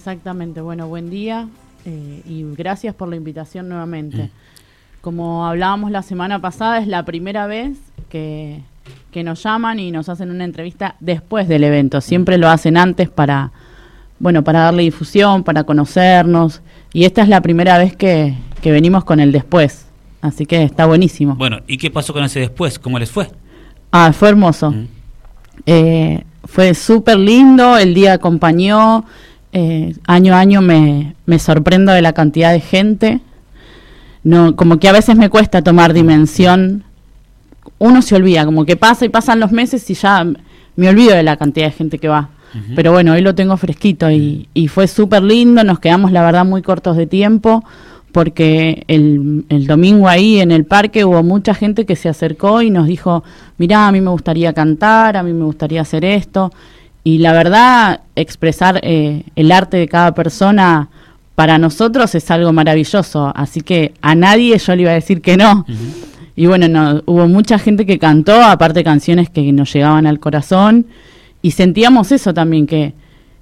Exactamente, bueno, buen día eh, y gracias por la invitación nuevamente. Como hablábamos la semana pasada, es la primera vez que, que nos llaman y nos hacen una entrevista después del evento. Siempre lo hacen antes para, bueno, para darle difusión, para conocernos. Y esta es la primera vez que, que venimos con el después. Así que está buenísimo. Bueno, ¿y qué pasó con ese después? ¿Cómo les fue? Ah, fue hermoso. Eh, fue súper lindo, el día acompañó. Eh, año a año me, me sorprendo de la cantidad de gente. No, como que a veces me cuesta tomar dimensión. Uno se olvida, como que pasa y pasan los meses y ya me olvido de la cantidad de gente que va. Pero bueno, hoy lo tengo fresquito y, y fue súper lindo. Nos quedamos, la verdad, muy cortos de tiempo porque el, el, domingo ahí en el parque hubo mucha gente que se acercó y nos dijo, mirá, a mí me gustaría cantar, a mí me gustaría hacer esto. Y la verdad, expresar eh, el arte de cada persona para nosotros es algo maravilloso. Así que a nadie yo le iba a decir que no. Uh -huh. Y bueno, no, hubo mucha gente que cantó, aparte canciones que nos llegaban al corazón. Y sentíamos eso también, que,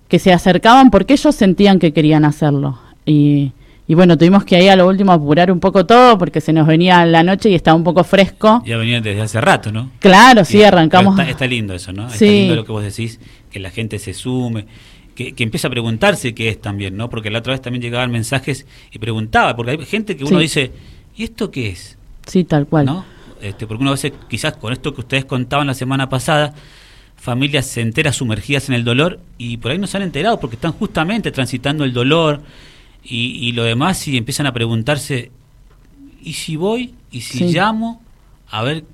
que se acercaban porque ellos sentían que querían hacerlo. Y, y bueno, tuvimos que ahí a lo último apurar un poco todo porque se nos venía la noche y estaba un poco fresco. Ya venían desde hace rato, ¿no? Claro, sí, arrancamos. Está, está, lindo eso, ¿no? Sí. Está lindo lo que vos decís, que la gente se sume, que, que empieza a preguntarse qué es también, ¿no? Porque la otra vez también llegaban mensajes y preguntaba, porque hay gente que uno Sí. dice, ¿y esto qué es? Sí, tal cual. ¿No? Este, porque uno a veces, quizás con esto que ustedes contaban la semana pasada, familias se enteras sumergidas en el dolor y por ahí no se han enterado porque están justamente transitando el dolor y, y lo demás y empiezan a preguntarse, ¿y si voy? ¿Y si Sí. llamo? A ver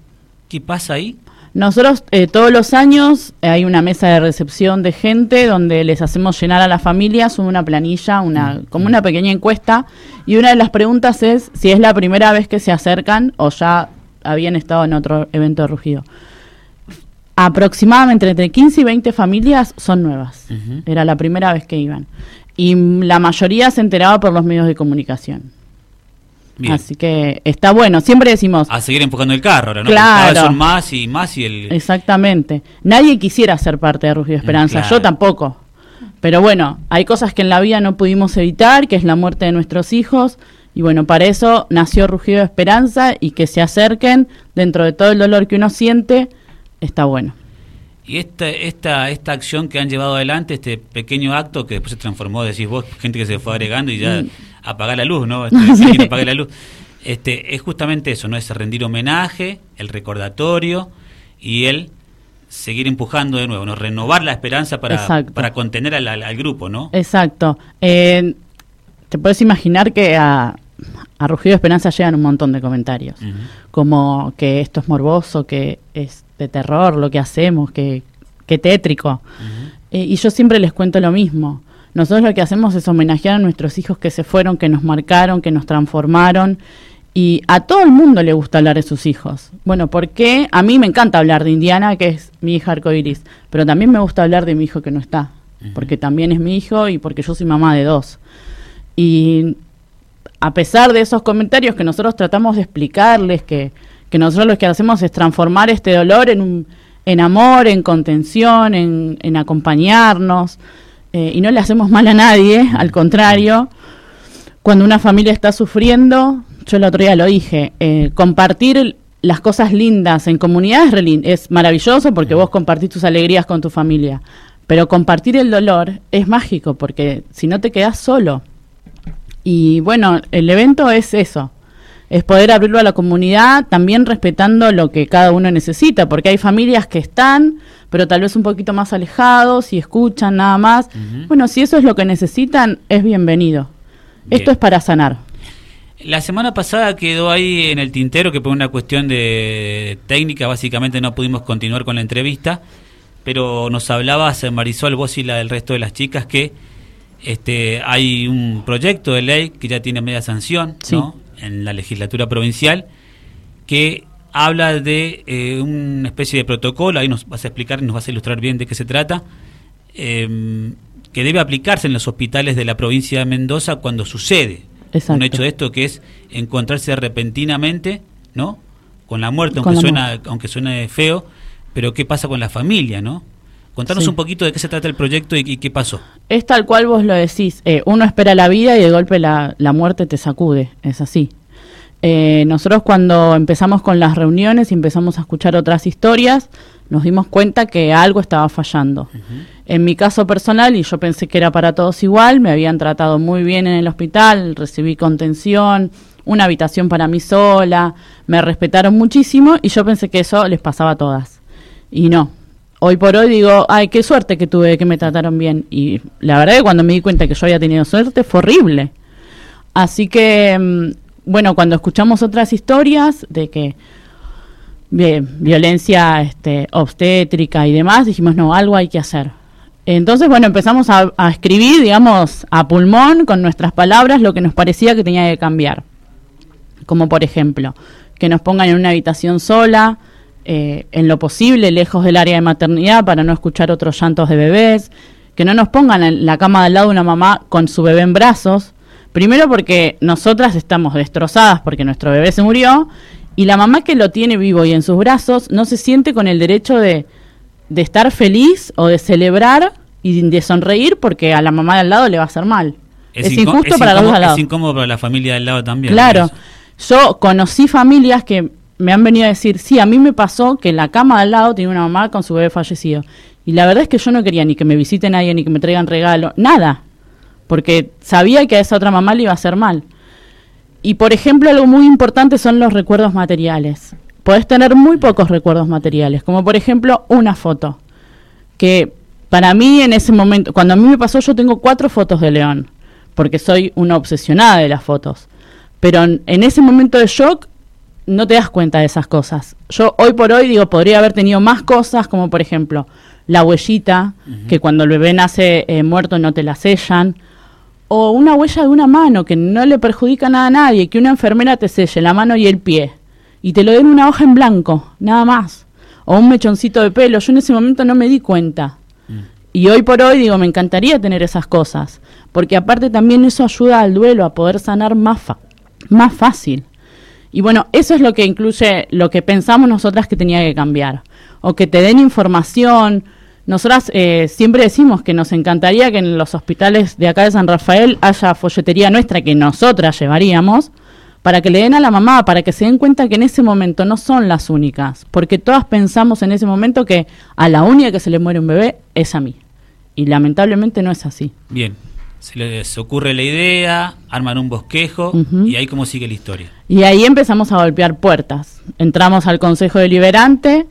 qué pasa ahí. Nosotros eh, todos los años eh, hay una mesa de recepción de gente donde les hacemos llenar a las familias una planilla, una como una pequeñña encuesta y una de las preguntas es si es la primera vez que se acercan o ya habían estado en otro evento de rugido. Aproximadamente entre 15 y 20 familias son nuevas. Era la primera vez que iban. Y mm, la mayoría se enteraba por los medios de comunicación. Bien. Así que está bueno. Siempre decimos, A seguir empujando el carro ahora, ¿no? Claro. Cada vez son más y más y el... Exactamente. Nadie quisiera ser parte de Rugido Esperanza, claro. yo tampoco. Pero bueno, hay cosas que en la vida no pudimos evitar, que es la muerte de nuestros hijos. Y bueno, para eso nació Rugido de Esperanza y que se acerquen dentro de todo el dolor que uno siente, está bueno. Y esta, esta, esta acción que han llevado adelante, este pequeño acto que después se transformó, decís vos, gente que se fue agregando y ya Mm. Apagar la luz, ¿no? Este, que alguien apague la luz. Este, es justamente eso, ¿no? Es rendir homenaje, el recordatorio y el seguir empujando de nuevo, ¿no? Renovar la esperanza para, Exacto. para contener al, grupo, ¿no? Exacto. Eh, Te puedes imaginar que a, a Rugido de Esperanza llegan un montón de comentarios. Como que esto es morboso, que es de terror lo que hacemos, que, que tétrico. Eh, y yo siempre les cuento lo mismo. Nosotros lo que hacemos es homenajear a nuestros hijos que se fueron, que nos marcaron, que nos transformaron. Y a todo el mundo le gusta hablar de sus hijos. Bueno, porque a mí me encanta hablar de Indiana, que es mi hija arcoiris, pero también me gusta hablar de mi hijo que no está, porque también es mi hijo y porque yo soy mamá de dos. Y a pesar de esos comentarios que nosotros tratamos de explicarles, que, que nosotros lo que hacemos es transformar este dolor en, un, en amor, en contención, en, en acompañarnos, eh, y no le hacemos mal a nadie, al contrario, cuando una familia está sufriendo, yo el otro día lo dije, eh, compartir las cosas lindas en comunidad es, es maravilloso porque vos compartís tus alegrías con tu familia, pero compartir el dolor es mágico porque si no te quedás solo. Y bueno, el evento es eso, es poder abrirlo a la comunidad, también respetando lo que cada uno necesita, porque hay familias que están, pero tal vez un poquito más alejados y escuchan nada más. Bueno, si eso es lo que necesitan, es bienvenido. Bien. Esto es para sanar. La semana pasada quedó ahí en el tintero que por una cuestión de técnica básicamente no pudimos continuar con la entrevista, pero nos hablabas Marisol, vos y la del resto de las chicas que este hay un proyecto de ley que ya tiene media sanción Sí. ¿no? En la legislatura provincial que habla de eh, una especie de protocolo, ahí nos vas a explicar y nos vas a ilustrar bien de qué se trata, eh, que debe aplicarse en los hospitales de la provincia de Mendoza cuando sucede Exacto. un hecho de esto que es encontrarse repentinamente, ¿no? Con la muerte, Con aunque la suena, aunque suene feo, pero qué pasa con la familia, ¿no? Contanos un poquito de qué se trata el proyecto y, qué pasó. Es tal cual vos lo decís. Eh, uno espera la vida y de golpe la, la muerte te sacude. Es así. Eh, nosotros cuando empezamos con las reuniones y empezamos a escuchar otras historias, nos dimos cuenta que algo estaba fallando. En mi caso personal, y yo pensé que era para todos igual, me habían tratado muy bien en el hospital, recibí contención, una habitación para mí sola, me respetaron muchísimo y yo pensé que eso les pasaba a todas. Y no. Hoy por hoy digo, ay, qué suerte que tuve, que me trataron bien. Y la verdad que cuando me di cuenta que yo había tenido suerte fue horrible. Así que, mm, bueno, cuando escuchamos otras historias de que bien, violencia este, obstétrica y demás, dijimos, no, algo hay que hacer. Entonces, bueno, empezamos a, a, escribir, digamos, a pulmón, con nuestras palabras, lo que nos parecía que tenía que cambiar. Como por ejemplo, que nos pongan en una habitación sola, eh, en lo posible, lejos del área de maternidad, para no escuchar otros llantos de bebés, que no nos pongan en la cama al lado de una mamá con su bebé en brazos, primero porque nosotras estamos destrozadas porque nuestro bebé se murió, y la mamá que lo tiene vivo y en sus brazos no se siente con el derecho de, de estar feliz o de celebrar y de sonreír porque a la mamá de al lado le va a hacer mal. Es, injusto para los dos al lado. Es incómodo para la familia del lado también. Claro. Yo conocí familias que me han venido a decir, sí, a mí me pasó que en la cama al lado tenía una mamá con su bebé fallecido. Y la verdad es que yo no quería ni que me visite nadie, ni que me traigan regalo, nada. Porque sabía que a esa otra mamá le iba a hacer mal. Y por ejemplo, algo muy importante son los recuerdos materiales. Podés tener muy pocos recuerdos materiales, como por ejemplo una foto. Que para mí en ese momento, cuando a mí me pasó, yo tengo cuatro fotos de León, porque soy una obsesionada de las fotos. Pero en, ese momento de shock no te das cuenta de esas cosas. Yo hoy por hoy digo, podría haber tenido más cosas, como por ejemplo la huellita, que cuando el bebé nace eh, muerto no te la sellan, o una huella de una mano que no le perjudica nada a nadie, que una enfermera te selle la mano y el pie, y te lo den una hoja en blanco, nada más, o un mechoncito de pelo. Yo en ese momento no me di cuenta. Mm. Y hoy por hoy digo, me encantaría tener esas cosas, porque aparte también eso ayuda al duelo a poder sanar más, más fácil. Y bueno, eso es lo que incluye lo que pensamos nosotras que tenía que cambiar. O que te den información. Nosotras eh, siempre decimos que nos encantaría que en los hospitales de acá de San Rafael haya folletería nuestra que nosotras llevaríamos para que le den a la mamá, para que se den cuenta que en ese momento no son las únicas, porque todas pensamos en ese momento que a la única que se le muere un bebé es a mí. Y lamentablemente no es así. Bien, se les ocurre la idea, arman un bosquejo y ahí cómo sigue la historia. Y ahí empezamos a golpear puertas. Entramos al Consejo Deliberante,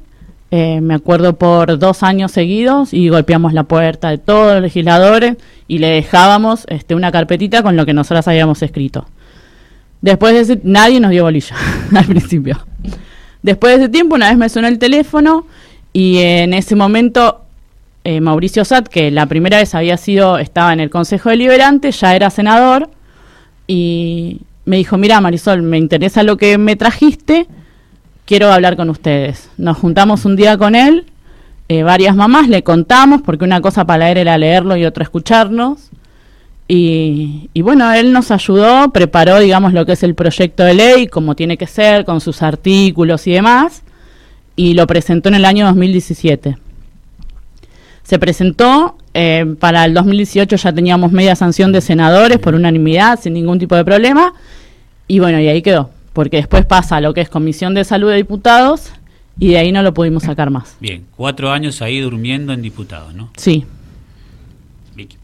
eh, me acuerdo por dos años seguidos, y golpeamos la puerta de todos los legisladores y le dejábamos este, una carpetita con lo que nosotras habíamos escrito. Después de ese, nadie nos dio bolilla al principio. Después de ese tiempo, una vez me sonó el teléfono y en ese momento eh, Mauricio Sat, que la primera vez había sido, estaba en el Consejo Deliberante, ya era senador, y me dijo, mira Marisol, me interesa lo que me trajiste, quiero hablar con ustedes. Nos juntamos un día con él, eh, varias mamás, le contamos, porque una cosa para leer era leerlo y otra escucharnos. Y, y, bueno, él nos ayudó, preparó, digamos, lo que es el proyecto de ley, como tiene que ser, con sus artículos y demás, y lo presentó en el año 2017. Se presentó, eh, para el 2018 ya teníamos media sanción de senadores por unanimidad, sin ningún tipo de problema, y bueno, y ahí quedó, porque después pasa lo que es Comisión de Salud de Diputados, y de ahí no lo pudimos sacar más. Bien, cuatro años ahí durmiendo en diputados, ¿no? Sí. Vicky.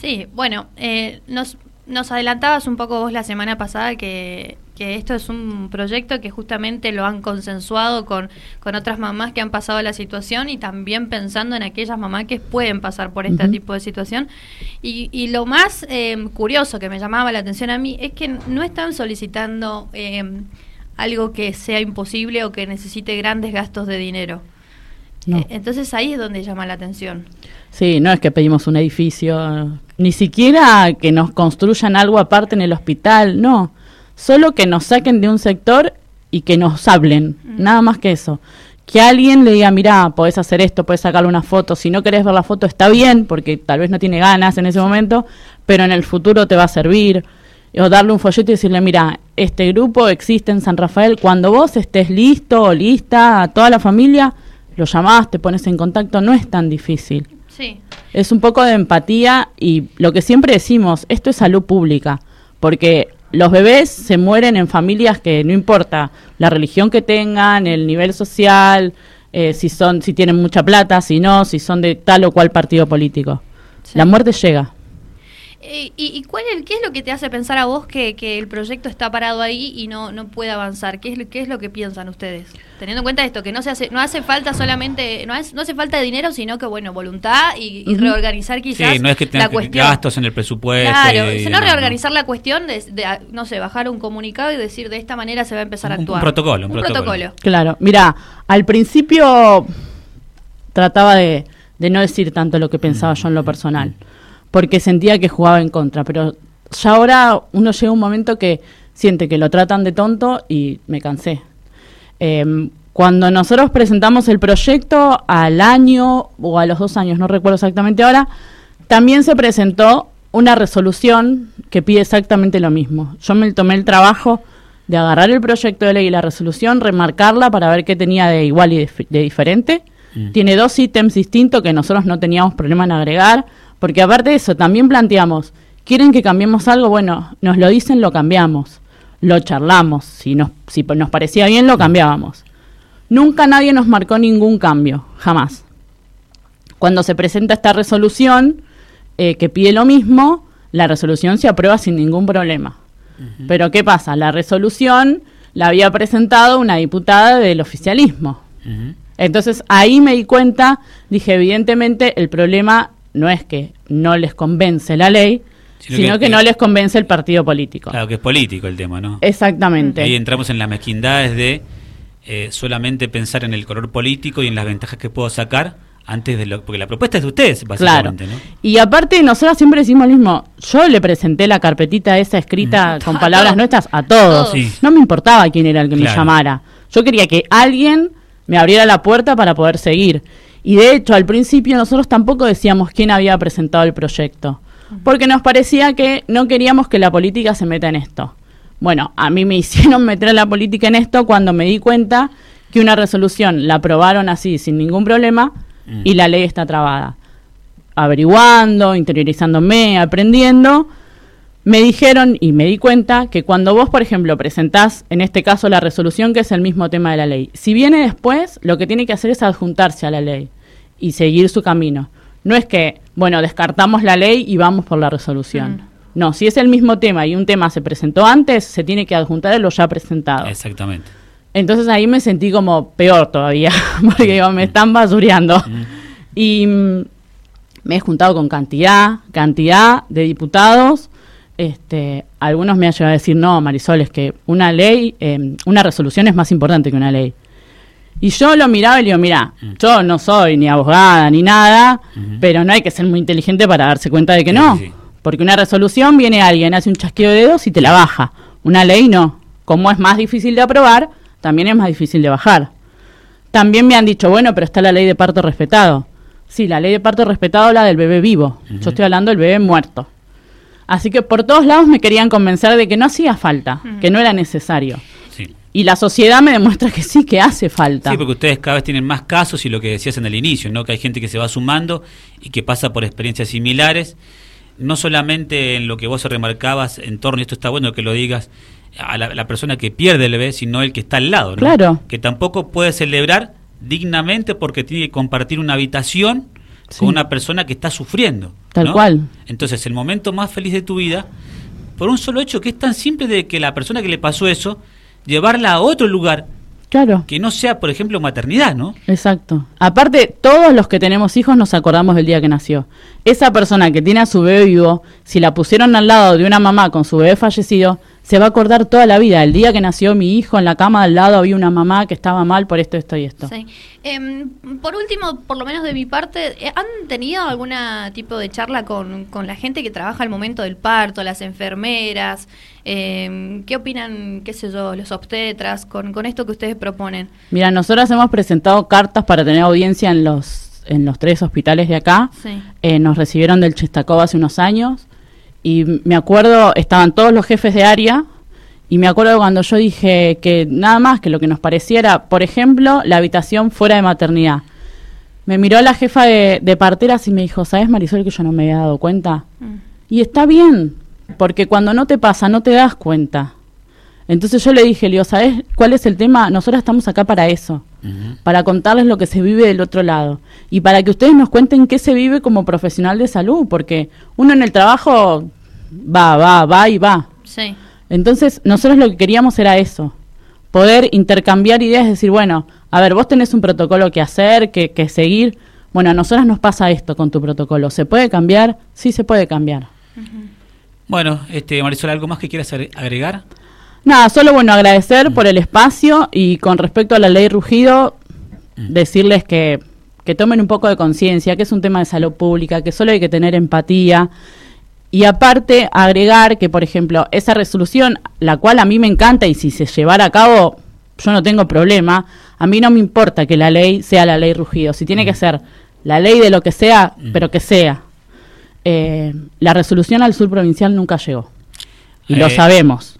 Sí, bueno, eh, nos, nos adelantabas un poco vos la semana pasada que que esto es un proyecto que justamente lo han consensuado con, con otras mamás que han pasado la situación y también pensando en aquellas mamás que pueden pasar por este tipo de situación. Y, y lo más eh, curioso que me llamaba la atención a mí es que no están solicitando eh, algo que sea imposible o que necesite grandes gastos de dinero. Eh, entonces ahí es donde llama la atención. Sí, no es que pedimos un edificio, ni siquiera que nos construyan algo aparte en el hospital, no solo que nos saquen de un sector y que nos hablen, mm. nada más que eso. Que alguien le diga, mira, podés hacer esto, podés sacarle una foto, si no querés ver la foto está bien, porque tal vez no tiene ganas en ese momento, pero en el futuro te va a servir. O darle un folleto y decirle, mira, este grupo existe en San Rafael, cuando vos estés listo o lista, a toda la familia, lo llamás, te pones en contacto, no es tan difícil. Sí. Es un poco de empatía y lo que siempre decimos, esto es salud pública, porque los bebés se mueren en familias que no importa la religión que tengan, el nivel social, eh, si son, si tienen mucha plata, si no, si son de tal o cual partido político. La muerte llega. Eh, ¿Y, cuál es, qué es lo que te hace pensar a vos que, el proyecto está parado ahí y no, no puede avanzar? ¿Qué es, ¿Qué es lo que piensan ustedes? Teniendo en cuenta esto, que no se hace, no hace falta solamente, no, no hace falta dinero, sino que bueno, voluntad y, reorganizar quizás sí, no es que la cuestión. gastos en el presupuesto. Claro, sino reorganizar la cuestión de, no sé, bajar un comunicado y decir de esta manera se va a empezar a actuar. Un protocolo, un, protocolo. Claro, mira, al principio trataba de, de no decir tanto lo que pensaba yo en lo personal porque sentía que jugaba en contra, pero ya ahora uno llega a un momento que siente que lo tratan de tonto y me cansé. Em, cuando nosotros presentamos el proyecto al año o a los dos años, no recuerdo exactamente ahora, también se presentó una resolución que pide exactamente lo mismo. Yo me tomé el trabajo de agarrar el proyecto de ley y la resolución, remarcarla para ver qué tenía de igual y de, diferente. Mm. Tiene dos ítems distintos que nosotros no teníamos problema en agregar. Porque aparte de eso, también planteamos, ¿quieren que cambiemos algo? Bueno, nos lo dicen, lo cambiamos. Lo charlamos. Si nos, si nos parecía bien, lo cambiábamos. Nunca nadie nos marcó ningún cambio, jamás. Cuando se presenta esta resolución eh, que pide lo mismo, la resolución se aprueba sin ningún problema. Pero ¿qué pasa? La resolución la había presentado una diputada del oficialismo. Entonces ahí me di cuenta, dije, evidentemente el problema no es que no les convence la ley, sino, que, no les convence el partido político. Claro, que es político el tema, ¿no? Exactamente. Ahí entramos en las mezquindades de eh, solamente pensar en el color político y en las ventajas que puedo sacar antes de lo porque la propuesta es de ustedes básicamente claro. y aparte nosotros siempre decimos lo mismo yo le presenté la carpetita esa escrita con palabras nuestras a todos no me importaba quién era el que me llamara yo quería que alguien me abriera la puerta para poder seguir y de hecho, al principio nosotros tampoco decíamos quién había presentado el proyecto, porque nos parecía que no queríamos que la política se meta en esto. Bueno, a mí me hicieron meter la política en esto cuando me di cuenta que una resolución la aprobaron así, sin ningún problema, mm. y la ley está trabada. Averiguando, interiorizándome, aprendiendo, me dijeron y me di cuenta que cuando vos, por ejemplo, presentás, en este caso, la resolución, que es el mismo tema de la ley, si viene después, lo que tiene que hacer es adjuntarse a la ley y seguir su camino. No es que, bueno, descartamos la ley y vamos por la resolución. No, si es el mismo tema y un tema se presentó antes, se tiene que adjuntar a lo ya presentado. Exactamente. Entonces ahí me sentí como peor todavía, porque me están basureando. Y mm, me he juntado con cantidad, cantidad de diputados este, algunos me han llegado a decir, no, Marisol, es que una ley, em, una resolución es más importante que una ley. Y yo lo miraba y le digo, mira, mm. yo no soy ni abogada ni nada, pero no hay que ser muy inteligente para darse cuenta de que no. Porque una resolución viene alguien, hace un chasquido de dedos y te la baja. Una ley no. Como es más difícil de aprobar, también es más difícil de bajar. También me han dicho, bueno, pero está la ley de parto respetado. Sí, la ley de parto respetado habla del bebé vivo. Yo estoy hablando del bebé muerto. Así que por todos lados me querían convencer de que no hacía falta, que no era necesario. Y la sociedad me demuestra que sí, que hace falta. Sí, porque ustedes cada vez tienen más casos y lo que decías en el inicio, ¿no? que hay gente que se va sumando y que pasa por experiencias similares, no solamente en lo que vos remarcabas en torno, y esto está bueno que lo digas, a la, persona que pierde el bebé, sino el que está al lado, ¿no? Claro. Que tampoco puede celebrar dignamente porque tiene que compartir una habitación con una persona que está sufriendo. Tal cual. Entonces, el momento más feliz de tu vida, por un solo hecho que es tan simple de que la persona que le pasó eso, llevarla a otro lugar. Claro. Que no sea, por ejemplo, maternidad, ¿no? Exacto. Aparte, todos los que tenemos hijos nos acordamos del día que nació. Esa persona que tiene a su bebé vivo, si la pusieron al lado de una mamá con su bebé fallecido, se va a acordar toda la vida. El día que nació mi hijo, en la cama al lado había una mamá que estaba mal por esto, esto y esto. Sí. Em, por último, por lo menos de mi parte, eh, ¿han tenido algún tipo de charla con, la gente que trabaja al momento del parto, las enfermeras? Em, ¿Qué opinan, qué sé yo, los obstetras con, con esto que ustedes proponen? Mira, nosotros hemos presentado cartas para tener audiencia en los, en los tres hospitales de acá. Sí. Eh, nos recibieron del Chistacó hace unos años y me acuerdo, estaban todos los jefes de área, y me acuerdo cuando yo dije que nada más que lo que nos pareciera, por ejemplo, la habitación fuera de maternidad. Me miró la jefa de, parteras y me dijo, ¿sabes Marisol que yo no me había dado cuenta? Mm. Y está bien, porque cuando no te pasa no te das cuenta. Entonces yo le dije, Leo, ¿sabes cuál es el tema? Nosotros estamos acá para eso, para contarles lo que se vive del otro lado y para que ustedes nos cuenten qué se vive como profesional de salud, porque uno en el trabajo va, va, va y va. Sí. Entonces nosotros lo que queríamos era eso, poder intercambiar ideas, decir, bueno, a ver, vos tenés un protocolo que hacer, que, que seguir. Bueno, a nosotras nos pasa esto con tu protocolo. ¿Se puede cambiar? Sí, se puede cambiar. Bueno, este, Marisol, ¿algo más que quieras agregar? Nada, solo bueno, agradecer por el espacio y con respecto a la ley Rugido, decirles que, que tomen un poco de conciencia, que es un tema de salud pública, que solo hay que tener empatía. Y aparte, agregar que, por ejemplo, esa resolución, la cual a mí me encanta y si se llevara a cabo, yo no tengo problema, a mí no me importa que la ley sea la ley Rugido. Si tiene que ser la ley de lo que sea, pero que sea. Eh, la resolución al sur provincial nunca llegó. Y lo eh, sabemos.